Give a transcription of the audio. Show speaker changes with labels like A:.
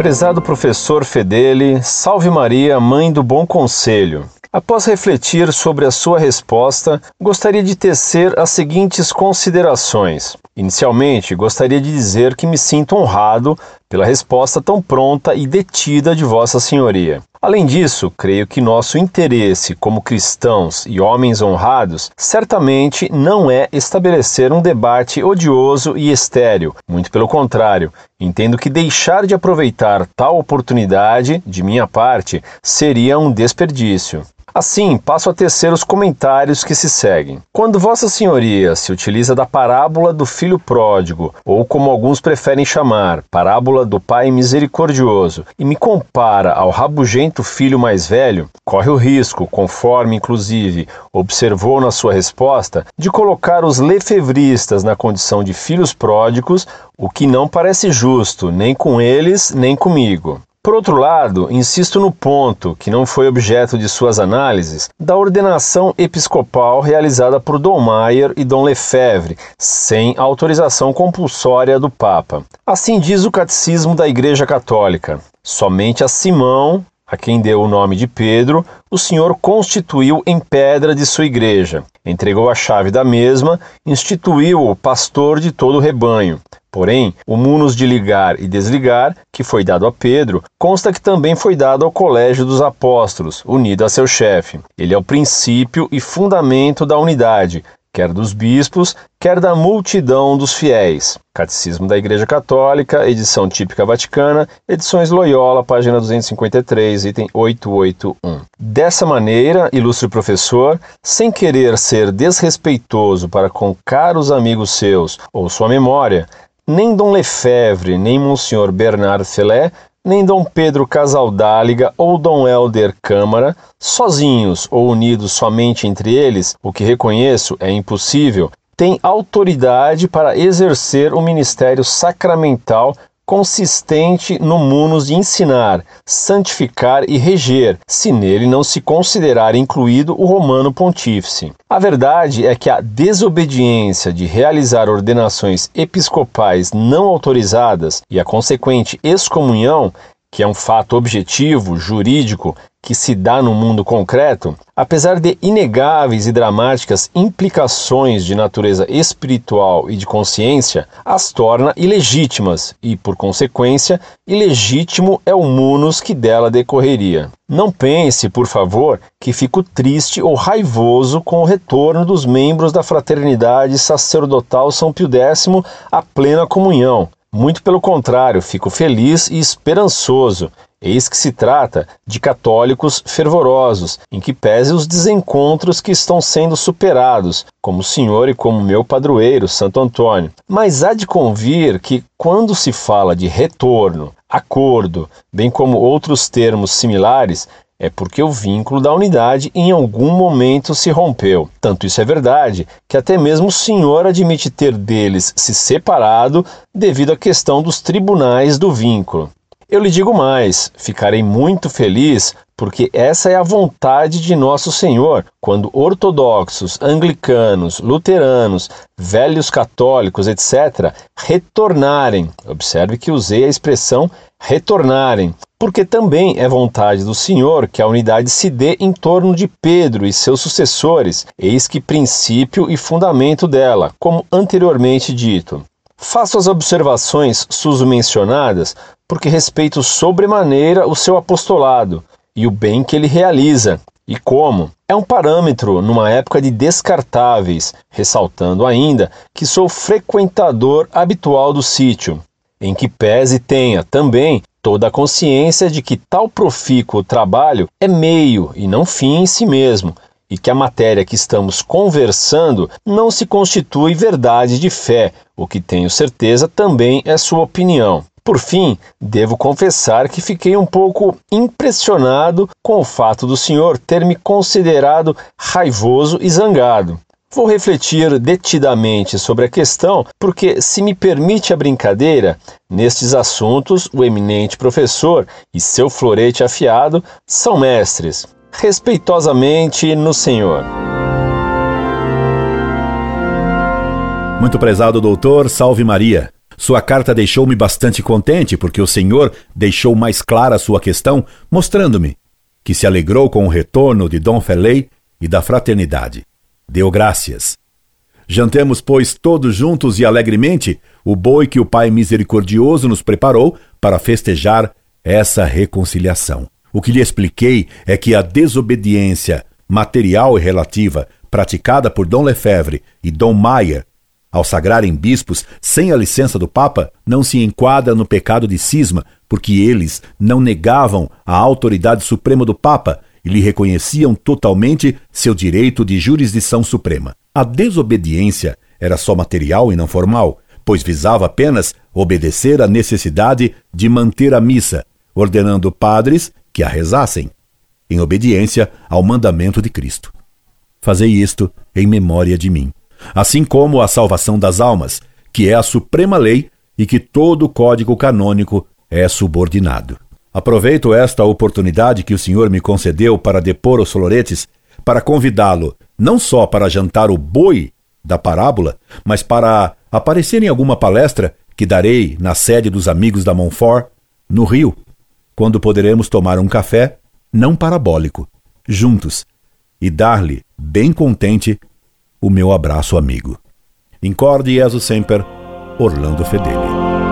A: Prezado professor Fedele, salve Maria, mãe do bom conselho. Após refletir sobre a sua resposta, gostaria de tecer as seguintes considerações. Inicialmente, gostaria de dizer que me sinto honrado pela resposta tão pronta e detida de Vossa Senhoria. Além disso, creio que nosso interesse como cristãos e homens honrados certamente não é estabelecer um debate odioso e estéril. Muito pelo contrário, entendo que deixar de aproveitar tal oportunidade, de minha parte, seria um desperdício. Assim, passo a tecer os comentários que se seguem. Quando Vossa Senhoria se utiliza da parábola do filho pródigo, ou como alguns preferem chamar, parábola do pai misericordioso, e me compara ao rabugento filho mais velho, corre o risco, conforme inclusive observou na sua resposta, de colocar os lefevristas na condição de filhos pródigos, o que não parece justo, nem com eles, nem comigo. Por outro lado, insisto no ponto, que não foi objeto de suas análises, da ordenação episcopal realizada por Dom Maier e Dom Lefebvre, sem autorização compulsória do Papa. Assim diz o Catecismo da Igreja Católica. Somente a Simão, a quem deu o nome de Pedro, o Senhor constituiu em pedra de sua igreja, entregou a chave da mesma, instituiu-o pastor de todo o rebanho. Porém, o munus de ligar e desligar, que foi dado a Pedro, consta que também foi dado ao colégio dos apóstolos, unido a seu chefe. Ele é o princípio e fundamento da unidade, quer dos bispos, quer da multidão dos fiéis. Catecismo da Igreja Católica, edição típica vaticana, edições Loyola, página 253, item 881. Dessa maneira, ilustre professor, sem querer ser desrespeitoso para com caros amigos seus ou sua memória, nem Dom Lefebvre, nem Monsenhor Bernard Felé, nem Dom Pedro Casaldáliga ou Dom Helder Câmara, sozinhos ou unidos somente entre eles, o que reconheço é impossível, têm autoridade para exercer o ministério sacramental consistente no munus de ensinar, santificar e reger, se nele não se considerar incluído o romano pontífice. A verdade é que a desobediência de realizar ordenações episcopais não autorizadas e a consequente excomunhão que é um fato objetivo, jurídico, que se dá no mundo concreto, apesar de inegáveis e dramáticas implicações de natureza espiritual e de consciência, as torna ilegítimas e, por consequência, ilegítimo é o munus que dela decorreria. Não pense, por favor, que fico triste ou raivoso com o retorno dos membros da Fraternidade Sacerdotal São Pio X à plena comunhão. Muito pelo contrário, fico feliz e esperançoso. Eis que se trata de católicos fervorosos, em que pese os desencontros que estão sendo superados, como o senhor e como meu padroeiro, Santo Antônio. Mas há de convir que, quando se fala de retorno, acordo, bem como outros termos similares, é porque o vínculo da unidade em algum momento se rompeu. Tanto isso é verdade que até mesmo o Senhor admite ter deles se separado devido à questão dos tribunais do vínculo. Eu lhe digo mais: ficarei muito feliz porque essa é a vontade de nosso Senhor, quando ortodoxos, anglicanos, luteranos, velhos católicos, etc., retornarem. Observe que usei a expressão retornarem, porque também é vontade do Senhor que a unidade se dê em torno de Pedro e seus sucessores, eis que princípio e fundamento dela, como anteriormente dito. Faço as observações sus-mencionadas porque respeito sobremaneira o seu apostolado, e o bem que ele realiza e como. É um parâmetro numa época de descartáveis, ressaltando ainda que sou frequentador habitual do sítio, em que pese tenha também toda a consciência de que tal profícuo trabalho é meio e não fim em si mesmo, e que a matéria que estamos conversando não se constitui verdade de fé, o que tenho certeza também é sua opinião. Por fim, devo confessar que fiquei um pouco impressionado com o fato do senhor ter me considerado raivoso e zangado. Vou refletir detidamente sobre a questão, porque, se me permite a brincadeira, nestes assuntos o eminente professor e seu florete afiado são mestres. Respeitosamente no Senhor.
B: Muito prezado doutor, salve Maria. Sua carta deixou-me bastante contente, porque o senhor deixou mais clara sua questão, mostrando-me que se alegrou com o retorno de Dom Felei e da fraternidade. Deu graças. Jantemos, pois, todos juntos e alegremente o boi que o Pai misericordioso nos preparou para festejar essa reconciliação. O que lhe expliquei é que a desobediência material e relativa praticada por Dom Lefebvre e Dom Maier ao sagrarem bispos sem a licença do Papa, não se enquadra no pecado de cisma, porque eles não negavam a autoridade suprema do Papa e lhe reconheciam totalmente seu direito de jurisdição suprema. A desobediência era só material e não formal, pois visava apenas obedecer à necessidade de manter a missa, ordenando padres que a rezassem, em obediência ao mandamento de Cristo. Fazei isto em memória de mim assim como a salvação das almas, que é a suprema lei e que todo código canônico é subordinado. Aproveito esta oportunidade que o Senhor me concedeu para depor os soloretes, para convidá-lo não só para jantar o boi da parábola, mas para aparecer em alguma palestra que darei na sede dos amigos da Montfort, no Rio, quando poderemos tomar um café não parabólico, juntos, e dar-lhe, bem contente, o meu abraço amigo. Incorde Jesus Semper, Orlando Fedeli.